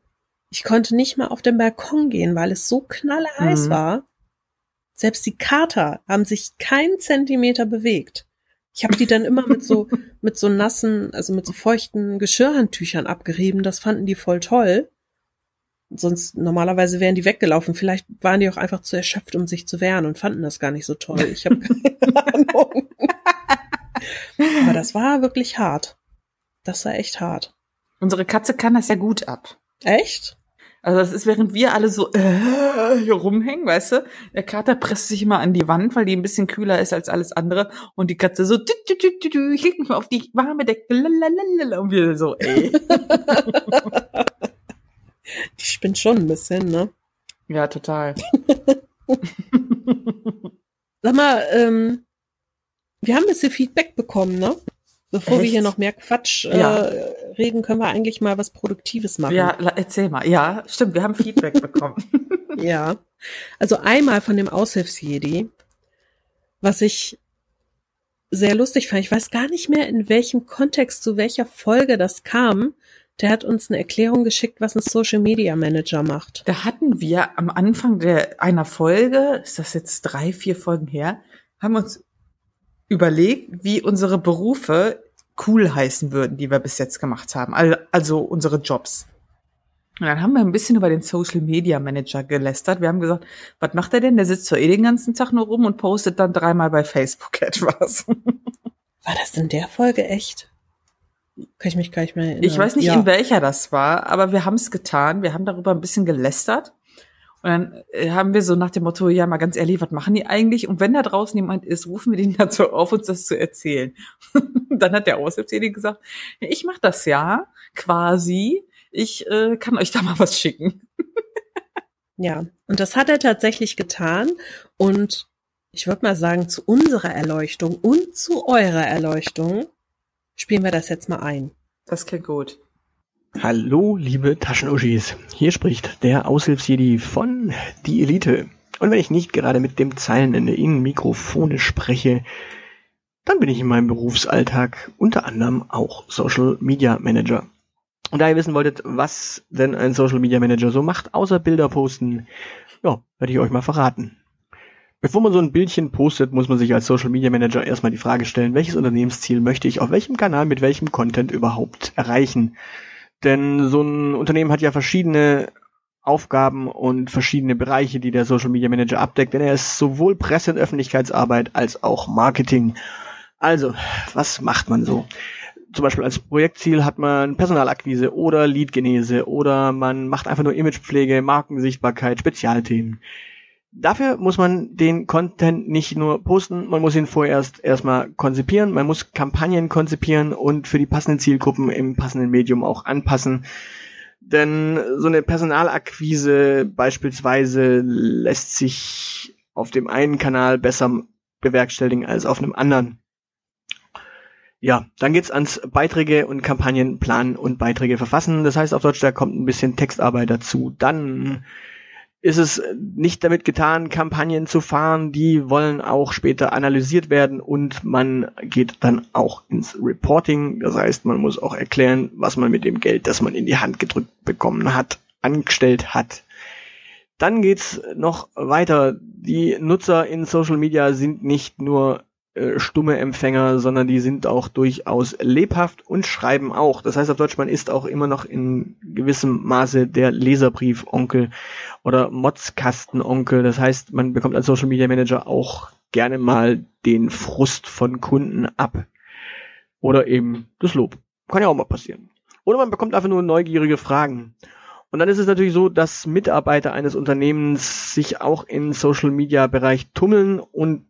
Ich konnte nicht mal auf den Balkon gehen, weil es so knallheiß Mhm. war. Selbst die Kater haben sich keinen Zentimeter bewegt. Ich habe die dann immer mit so mit so nassen, also mit so feuchten Geschirrhandtüchern abgerieben. Das fanden die voll toll. Sonst normalerweise wären die weggelaufen. Vielleicht waren die auch einfach zu erschöpft, um sich zu wehren und fanden das gar nicht so toll. Ich habe keine Ahnung. Aber das war wirklich hart. Das war echt hart. Unsere Katze kann das ja gut ab. Echt? Also das ist, während wir alle so äh, hier rumhängen, weißt du, der Kater presst sich immer an die Wand, weil die ein bisschen kühler ist als alles andere und die Katze so, dü, dü, dü, dü, dü, ich leg mich mal auf die warme Decke, lalalala, und wir so, ey. Die spinnt schon ein bisschen, ne? Ja, total. Sag mal, ähm, wir haben ein bisschen Feedback bekommen, ne? Bevor Echt? wir hier noch mehr Quatsch äh, ja. reden, können wir eigentlich mal was Produktives machen. Ja, erzähl mal. Ja, stimmt, wir haben Feedback bekommen. ja. Also einmal von dem Aushilfsjedi, was ich sehr lustig fand. Ich weiß gar nicht mehr, in welchem Kontext, zu welcher Folge das kam. Der hat uns eine Erklärung geschickt, was ein Social Media Manager macht. Da hatten wir am Anfang der, einer Folge, ist das jetzt drei, vier Folgen her, haben uns überlegt, wie unsere Berufe cool heißen würden, die wir bis jetzt gemacht haben. Also unsere Jobs. Und dann haben wir ein bisschen über den Social Media Manager gelästert. Wir haben gesagt, was macht er denn? Der sitzt zwar eh den ganzen Tag nur rum und postet dann dreimal bei Facebook etwas. War das in der Folge echt? Kann ich mich gar nicht mehr erinnern. Ich weiß nicht, ja. in welcher das war, aber wir haben es getan. Wir haben darüber ein bisschen gelästert. Und dann äh, haben wir so nach dem Motto, ja, mal ganz ehrlich, was machen die eigentlich? Und wenn da draußen jemand ist, rufen wir den dazu auf, uns das zu erzählen. dann hat der Aushilfsjährige gesagt, ich mache das ja quasi. Ich äh, kann euch da mal was schicken. ja, und das hat er tatsächlich getan. Und ich würde mal sagen, zu unserer Erleuchtung und zu eurer Erleuchtung spielen wir das jetzt mal ein. Das klingt gut. Hallo, liebe Taschenuschis. Hier spricht der Aushilfsjedi von Die Elite. Und wenn ich nicht gerade mit dem Zeilenende in Mikrofone spreche, dann bin ich in meinem Berufsalltag unter anderem auch Social Media Manager. Und da ihr wissen wolltet, was denn ein Social Media Manager so macht, außer Bilder posten, ja, werde ich euch mal verraten. Bevor man so ein Bildchen postet, muss man sich als Social Media Manager erstmal die Frage stellen, welches Unternehmensziel möchte ich auf welchem Kanal mit welchem Content überhaupt erreichen? Denn so ein Unternehmen hat ja verschiedene Aufgaben und verschiedene Bereiche, die der Social Media Manager abdeckt, denn er ist sowohl Presse- und Öffentlichkeitsarbeit als auch Marketing. Also, was macht man so? Zum Beispiel als Projektziel hat man Personalakquise oder Leadgenese oder man macht einfach nur Imagepflege, Markensichtbarkeit, Spezialthemen. Dafür muss man den Content nicht nur posten, man muss ihn vorerst erstmal konzipieren, man muss Kampagnen konzipieren und für die passenden Zielgruppen im passenden Medium auch anpassen. Denn so eine Personalakquise beispielsweise lässt sich auf dem einen Kanal besser bewerkstelligen als auf einem anderen. Ja, dann geht's ans Beiträge und Kampagnen planen und Beiträge verfassen. Das heißt auf Deutsch, da kommt ein bisschen Textarbeit dazu. Dann ist es nicht damit getan, Kampagnen zu fahren, die wollen auch später analysiert werden und man geht dann auch ins Reporting. Das heißt, man muss auch erklären, was man mit dem Geld, das man in die Hand gedrückt bekommen hat, angestellt hat. Dann geht's noch weiter. Die Nutzer in Social Media sind nicht nur äh, stumme Empfänger, sondern die sind auch durchaus lebhaft und schreiben auch. Das heißt auf Deutsch, man ist auch immer noch in gewissem Maße der Leserbrief-Onkel oder Motzkasten-Onkel. Das heißt, man bekommt als Social Media Manager auch gerne mal den Frust von Kunden ab. Oder eben das Lob. Kann ja auch mal passieren. Oder man bekommt einfach nur neugierige Fragen. Und dann ist es natürlich so, dass Mitarbeiter eines Unternehmens sich auch im Social Media Bereich tummeln und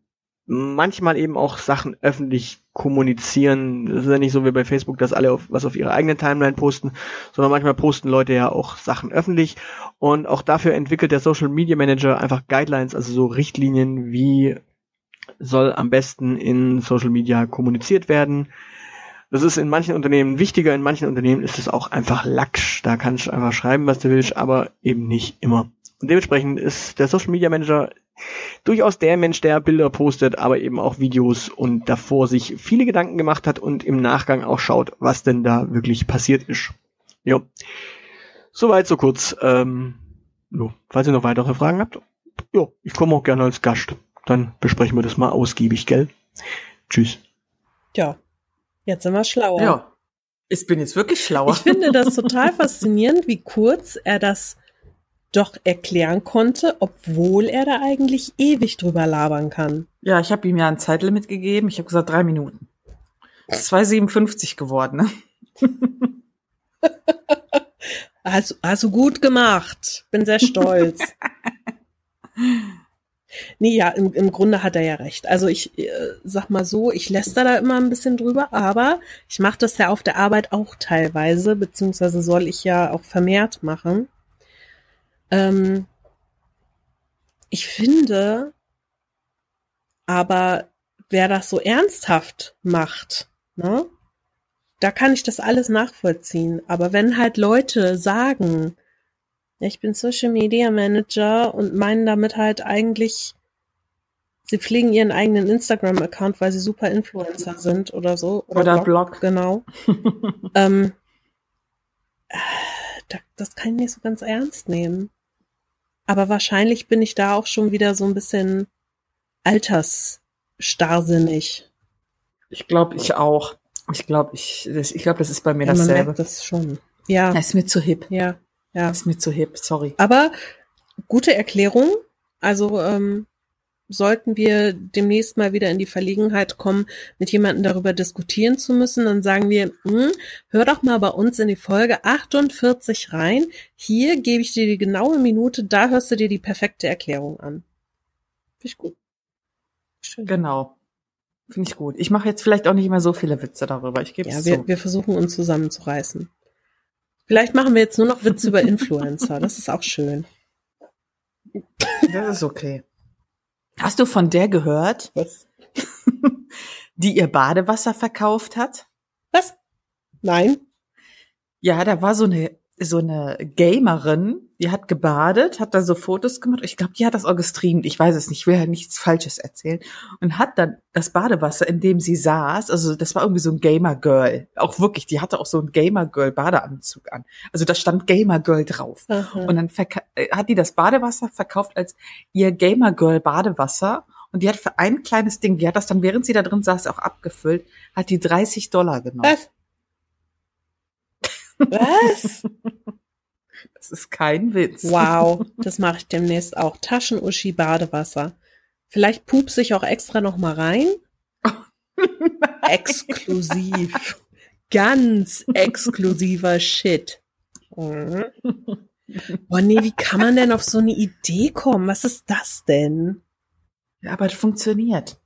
manchmal eben auch Sachen öffentlich kommunizieren. Das ist ja nicht so wie bei Facebook, dass alle auf, was auf ihre eigene Timeline posten, sondern manchmal posten Leute ja auch Sachen öffentlich. Und auch dafür entwickelt der Social Media Manager einfach Guidelines, also so Richtlinien, wie soll am besten in Social Media kommuniziert werden. Das ist in manchen Unternehmen wichtiger, in manchen Unternehmen ist es auch einfach Lacksch. Da kannst du einfach schreiben, was du willst, aber eben nicht immer. Und dementsprechend ist der Social Media Manager durchaus der Mensch, der Bilder postet, aber eben auch Videos und davor sich viele Gedanken gemacht hat und im Nachgang auch schaut, was denn da wirklich passiert ist. Ja. Soweit so kurz. Ähm, jo. Falls ihr noch weitere Fragen habt, jo, ich komme auch gerne als Gast. Dann besprechen wir das mal ausgiebig, gell? Tschüss. Ja, jetzt sind wir schlauer. Ja, ich bin jetzt wirklich schlauer. Ich finde das total faszinierend, wie kurz er das doch erklären konnte, obwohl er da eigentlich ewig drüber labern kann. Ja, ich habe ihm ja ein Zeitlimit gegeben. Ich habe gesagt drei Minuten. 2,57 geworden, ne? hast, hast du gut gemacht. Bin sehr stolz. nee, ja, im, im Grunde hat er ja recht. Also ich äh, sag mal so, ich läster da immer ein bisschen drüber, aber ich mache das ja auf der Arbeit auch teilweise, beziehungsweise soll ich ja auch vermehrt machen. Ähm, ich finde, aber wer das so ernsthaft macht, ne, da kann ich das alles nachvollziehen. Aber wenn halt Leute sagen, ich bin Social Media Manager und meinen damit halt eigentlich, sie pflegen ihren eigenen Instagram-Account, weil sie super Influencer sind oder so. Oder, oder Blog. Blog. Genau. ähm, äh, das kann ich nicht so ganz ernst nehmen. Aber wahrscheinlich bin ich da auch schon wieder so ein bisschen altersstarrsinnig. Ich glaube, ich auch. Ich glaube, ich, ich glaube, das ist bei mir ja, dasselbe. Man merkt das schon. Ja. Das ist mir zu hip. Ja. Ja. Das ist mir zu hip, sorry. Aber gute Erklärung. Also ähm, sollten wir demnächst mal wieder in die Verlegenheit kommen, mit jemandem darüber diskutieren zu müssen, dann sagen wir, hm, hör doch mal bei uns in die Folge 48 rein. Hier gebe ich dir die genaue Minute, da hörst du dir die perfekte Erklärung an. Finde ich gut. Schön. Genau. Finde ich gut. Ich mache jetzt vielleicht auch nicht mehr so viele Witze darüber. Ich gebe ja, wir, zu. wir versuchen uns zusammenzureißen. Vielleicht machen wir jetzt nur noch Witze über Influencer. Das ist auch schön. Das ist okay. Hast du von der gehört? Was? Die ihr Badewasser verkauft hat? Was? Nein. Ja, da war so eine so eine Gamerin, die hat gebadet, hat da so Fotos gemacht. Ich glaube, die hat das auch gestreamt. Ich weiß es nicht. Ich will ja nichts Falsches erzählen. Und hat dann das Badewasser, in dem sie saß, also das war irgendwie so ein Gamer-Girl. Auch wirklich, die hatte auch so ein Gamer-Girl-Badeanzug an. Also da stand Gamer-Girl drauf. Aha. Und dann äh, hat die das Badewasser verkauft als ihr Gamer-Girl-Badewasser. Und die hat für ein kleines Ding, die hat das dann, während sie da drin saß, auch abgefüllt, hat die 30 Dollar genommen. Was? Was? Das ist kein Witz. Wow, das mache ich demnächst auch. Taschenuschi Badewasser. Vielleicht pups ich auch extra noch mal rein. Oh, Exklusiv. Ganz exklusiver Shit. Mhm. Boah, nee, wie kann man denn auf so eine Idee kommen? Was ist das denn? Ja, aber es funktioniert.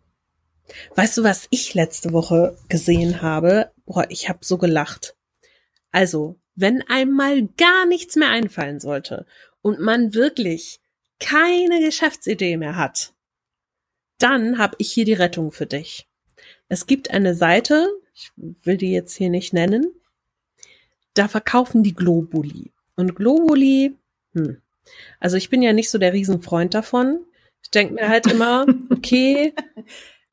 Weißt du, was ich letzte Woche gesehen habe? Boah, ich habe so gelacht. Also, wenn einmal gar nichts mehr einfallen sollte und man wirklich keine Geschäftsidee mehr hat, dann habe ich hier die Rettung für dich. Es gibt eine Seite, ich will die jetzt hier nicht nennen, da verkaufen die Globuli. Und Globuli, hm, also ich bin ja nicht so der Riesenfreund davon. Ich denke mir halt immer, okay,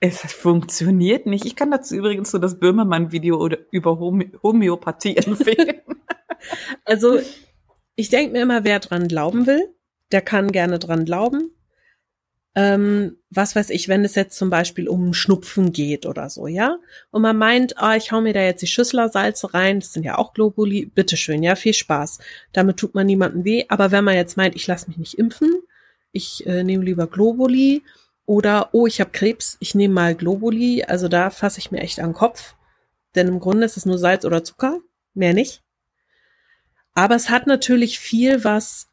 es funktioniert nicht. Ich kann dazu übrigens so das Böhmermann-Video über Homöopathie empfehlen. also, ich denke mir immer, wer dran glauben will, der kann gerne dran glauben. Ähm, was weiß ich, wenn es jetzt zum Beispiel um Schnupfen geht oder so, ja? Und man meint, ah, ich hau mir da jetzt die Schüsslersalze rein, das sind ja auch Globuli, bitteschön, ja, viel Spaß. Damit tut man niemandem weh. Aber wenn man jetzt meint, ich lasse mich nicht impfen, ich äh, nehme lieber Globuli, oder, oh, ich habe Krebs, ich nehme mal Globuli. Also da fasse ich mir echt an den Kopf. Denn im Grunde ist es nur Salz oder Zucker, mehr nicht. Aber es hat natürlich viel, was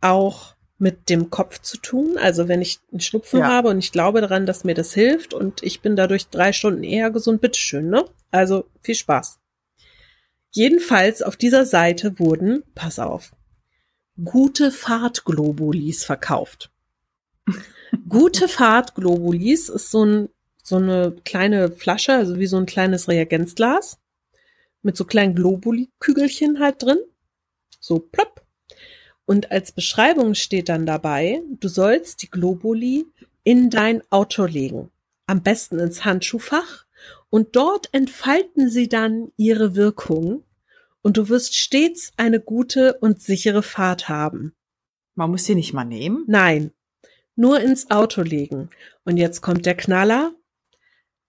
auch mit dem Kopf zu tun. Also wenn ich einen Schnupfen ja. habe und ich glaube daran, dass mir das hilft und ich bin dadurch drei Stunden eher gesund, bitteschön, ne? Also viel Spaß. Jedenfalls auf dieser Seite wurden, pass auf, gute Fahrtglobulis verkauft. Gute Fahrt Globulis ist so, ein, so eine kleine Flasche, also wie so ein kleines Reagenzglas mit so kleinen Globuli-Kügelchen halt drin. So plopp. Und als Beschreibung steht dann dabei, du sollst die Globuli in dein Auto legen. Am besten ins Handschuhfach. Und dort entfalten sie dann ihre Wirkung. Und du wirst stets eine gute und sichere Fahrt haben. Man muss sie nicht mal nehmen? Nein, nur ins Auto legen. Und jetzt kommt der Knaller.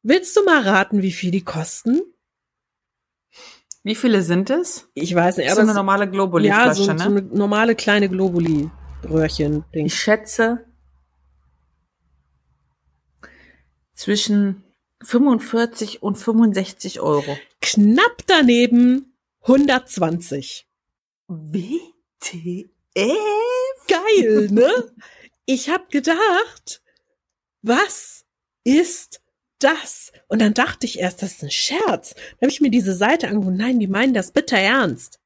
Willst du mal raten, wie viel die kosten? Wie viele sind es? Ich weiß nicht. So eine normale Globuli-Flasche, ja, so, ne? so eine normale kleine Globuli-Röhrchen-Ding. Ich schätze zwischen 45 und 65 Euro. Knapp daneben 120. WTF? Geil, ne? ich habe gedacht, was ist das? Und dann dachte ich erst, das ist ein Scherz. Dann habe ich mir diese Seite angeguckt. Nein, die meinen das bitter ernst.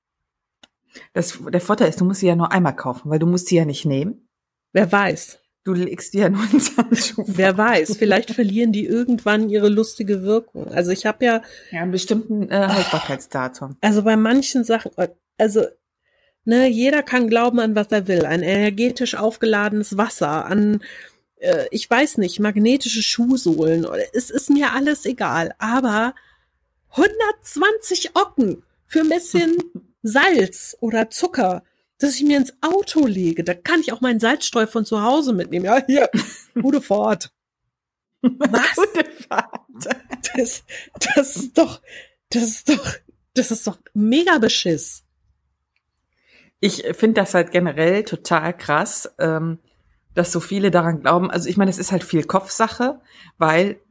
Das, der Vorteil ist, du musst sie ja nur einmal kaufen, weil du musst sie ja nicht nehmen. Wer weiß. Du legst dir ja nur ins Handschuh. Wer weiß, vielleicht verlieren die irgendwann ihre lustige Wirkung. Also ich habe ja. Ja, einen bestimmten äh, Haltbarkeitsdatum. Also bei manchen Sachen, also ne, jeder kann glauben an was er will. Ein energetisch aufgeladenes Wasser, an äh, ich weiß nicht, magnetische Schuhsohlen. Es ist mir alles egal. Aber 120 Ocken für ein bisschen Salz oder Zucker dass ich mir ins Auto lege. Da kann ich auch meinen Salzstreu von zu Hause mitnehmen. Ja, hier, gute Fahrt. Was? Gute Fahrt. Das, das ist doch, das ist doch, das ist doch mega Beschiss. Ich finde das halt generell total krass, ähm, dass so viele daran glauben. Also ich meine, es ist halt viel Kopfsache, weil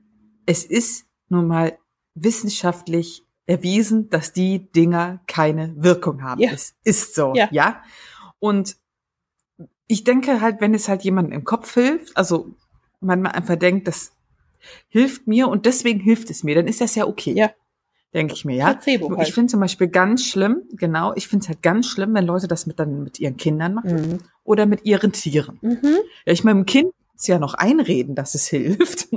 es ist nun mal wissenschaftlich erwiesen, dass die Dinger keine Wirkung haben. Ja. Es ist so, ja. ja. Und ich denke halt, wenn es halt jemandem im Kopf hilft, also man einfach denkt, das hilft mir und deswegen hilft es mir, dann ist das ja okay. Ja. Denke ich mir, ja. Placebo halt. Ich finde zum Beispiel ganz schlimm, genau, ich finde es halt ganz schlimm, wenn Leute das mit dann mit ihren Kindern machen mhm. oder mit ihren Tieren. Mhm. Ja, ich meinem Kind ja noch einreden, dass es hilft.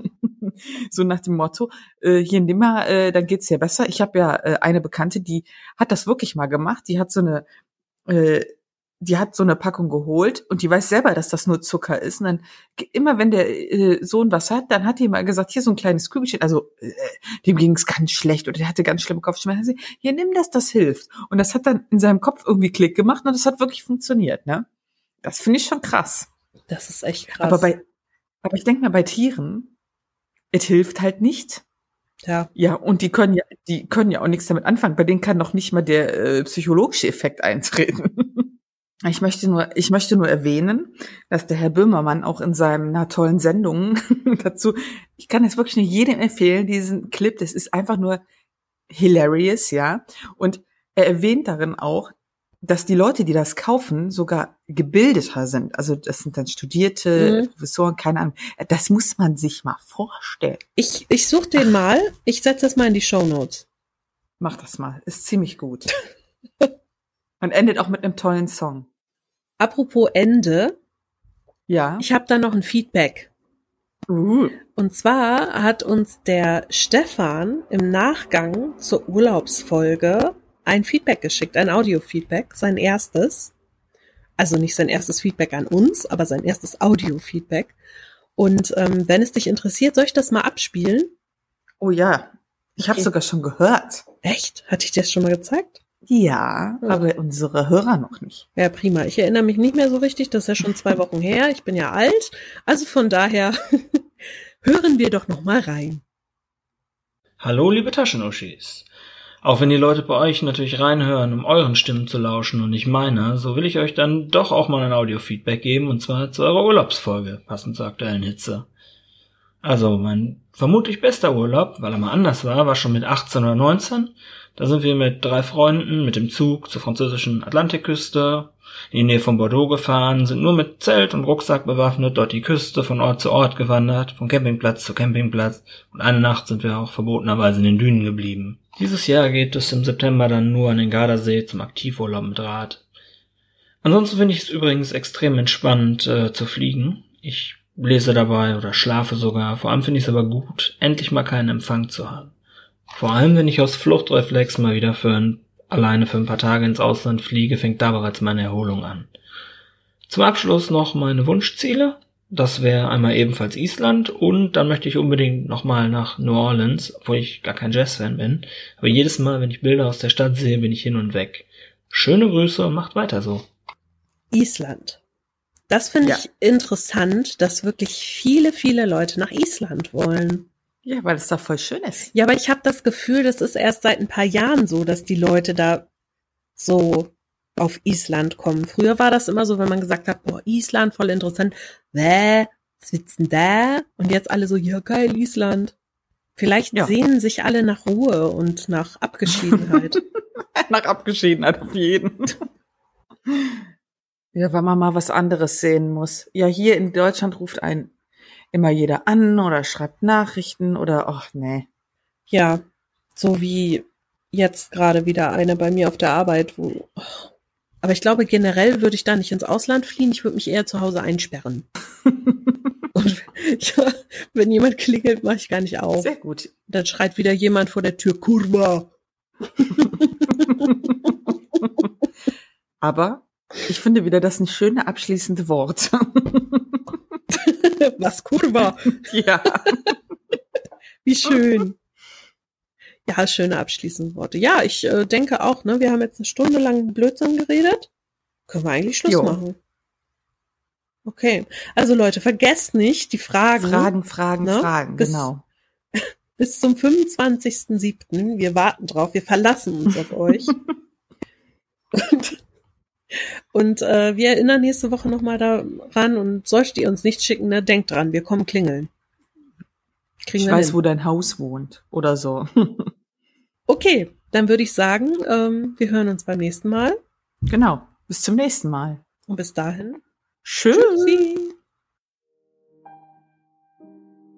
so nach dem Motto, äh, hier nimm mal, äh, dann geht's dir besser. Ich habe ja äh, eine Bekannte, die hat das wirklich mal gemacht. Die hat so eine, äh, die hat so eine Packung geholt und die weiß selber, dass das nur Zucker ist. Und dann immer, wenn der äh, Sohn was hat, dann hat die mal gesagt, hier so ein kleines Kügelchen. Also äh, dem ging's ganz schlecht oder der hatte ganz schlimme Kopfschmerzen. Hier nimm das, das hilft. Und das hat dann in seinem Kopf irgendwie Klick gemacht und das hat wirklich funktioniert. Ne, das finde ich schon krass. Das ist echt krass. Aber bei, aber ich denke mal bei Tieren, es hilft halt nicht. Ja. Ja, und die können ja, die können ja auch nichts damit anfangen. Bei denen kann noch nicht mal der äh, psychologische Effekt eintreten. ich möchte nur, ich möchte nur erwähnen, dass der Herr Böhmermann auch in seinem einer tollen Sendung dazu, ich kann es wirklich nur jedem empfehlen, diesen Clip, das ist einfach nur hilarious, ja. Und er erwähnt darin auch, dass die Leute, die das kaufen, sogar gebildeter sind. Also das sind dann Studierte, mhm. Professoren, keine Ahnung. Das muss man sich mal vorstellen. Ich, ich suche den mal. Ich setze das mal in die Show Notes. Mach das mal. Ist ziemlich gut. Und endet auch mit einem tollen Song. Apropos Ende. Ja. Ich habe da noch ein Feedback. Uh. Und zwar hat uns der Stefan im Nachgang zur Urlaubsfolge ein Feedback geschickt, ein Audio-Feedback, sein erstes. Also nicht sein erstes Feedback an uns, aber sein erstes Audio-Feedback. Und ähm, wenn es dich interessiert, soll ich das mal abspielen? Oh ja, ich habe okay. sogar schon gehört. Echt? Hatte ich dir das schon mal gezeigt? Ja, ja, aber unsere Hörer noch nicht. Ja, prima. Ich erinnere mich nicht mehr so richtig. Das ist ja schon zwei Wochen her. Ich bin ja alt. Also von daher hören wir doch noch mal rein. Hallo, liebe Taschenuschis. Auch wenn die Leute bei euch natürlich reinhören, um euren Stimmen zu lauschen und nicht meiner, so will ich euch dann doch auch mal ein Audio-Feedback geben, und zwar zu eurer Urlaubsfolge, passend zur aktuellen Hitze. Also, mein vermutlich bester Urlaub, weil er mal anders war, war schon mit 18 oder 19. Da sind wir mit drei Freunden mit dem Zug zur französischen Atlantikküste in die Nähe von Bordeaux gefahren, sind nur mit Zelt und Rucksack bewaffnet dort die Küste von Ort zu Ort gewandert, von Campingplatz zu Campingplatz und eine Nacht sind wir auch verbotenerweise in den Dünen geblieben. Dieses Jahr geht es im September dann nur an den Gardasee zum Aktivurlaub mit Rad. Ansonsten finde ich es übrigens extrem entspannt äh, zu fliegen. Ich lese dabei oder schlafe sogar. Vor allem finde ich es aber gut, endlich mal keinen Empfang zu haben. Vor allem, wenn ich aus Fluchtreflex mal wieder für ein alleine für ein paar Tage ins Ausland fliege, fängt da bereits meine Erholung an. Zum Abschluss noch meine Wunschziele. Das wäre einmal ebenfalls Island und dann möchte ich unbedingt nochmal nach New Orleans, obwohl ich gar kein Jazz-Fan bin. Aber jedes Mal, wenn ich Bilder aus der Stadt sehe, bin ich hin und weg. Schöne Grüße und macht weiter so. Island. Das finde ja. ich interessant, dass wirklich viele, viele Leute nach Island wollen. Ja, weil es da voll schön ist. Ja, aber ich habe das Gefühl, das ist erst seit ein paar Jahren so, dass die Leute da so auf Island kommen. Früher war das immer so, wenn man gesagt hat, boah, Island, voll interessant. Bäh, was willst denn da? Und jetzt alle so, ja geil, Island. Vielleicht ja. sehnen sich alle nach Ruhe und nach Abgeschiedenheit. nach Abgeschiedenheit auf jeden. ja, weil man mal was anderes sehen muss. Ja, hier in Deutschland ruft ein immer jeder an oder schreibt Nachrichten oder ach nee. Ja, so wie jetzt gerade wieder eine bei mir auf der Arbeit, wo Aber ich glaube, generell würde ich da nicht ins Ausland fliehen. Ich würde mich eher zu Hause einsperren. Und ja, wenn jemand klingelt, mache ich gar nicht auf. Sehr gut. Dann schreit wieder jemand vor der Tür, Kurva. Aber ich finde wieder das ein schöne abschließende Wort. Was Kurva? ja. Wie schön. Ja, schöne abschließende Worte. Ja, ich äh, denke auch, ne, wir haben jetzt eine Stunde lang Blödsinn geredet. Können wir eigentlich Schluss Jo. machen. Okay. Also Leute, vergesst nicht die Fragen. Fragen, Fragen, Ne? Fragen, Bis- genau. bis zum 25.07. Wir warten drauf, wir verlassen uns auf euch. Und, und äh, wir erinnern nächste Woche nochmal daran und solltet ihr uns nicht schicken, ne, denkt dran, wir kommen klingeln. Kriegen Ich weiß, hin. wo dein Haus wohnt oder so. Okay, dann würde ich sagen, ähm, wir hören uns beim nächsten Mal. genau. Bis zum nächsten Mal. Und bis dahin. Tschüss. Tschüssi.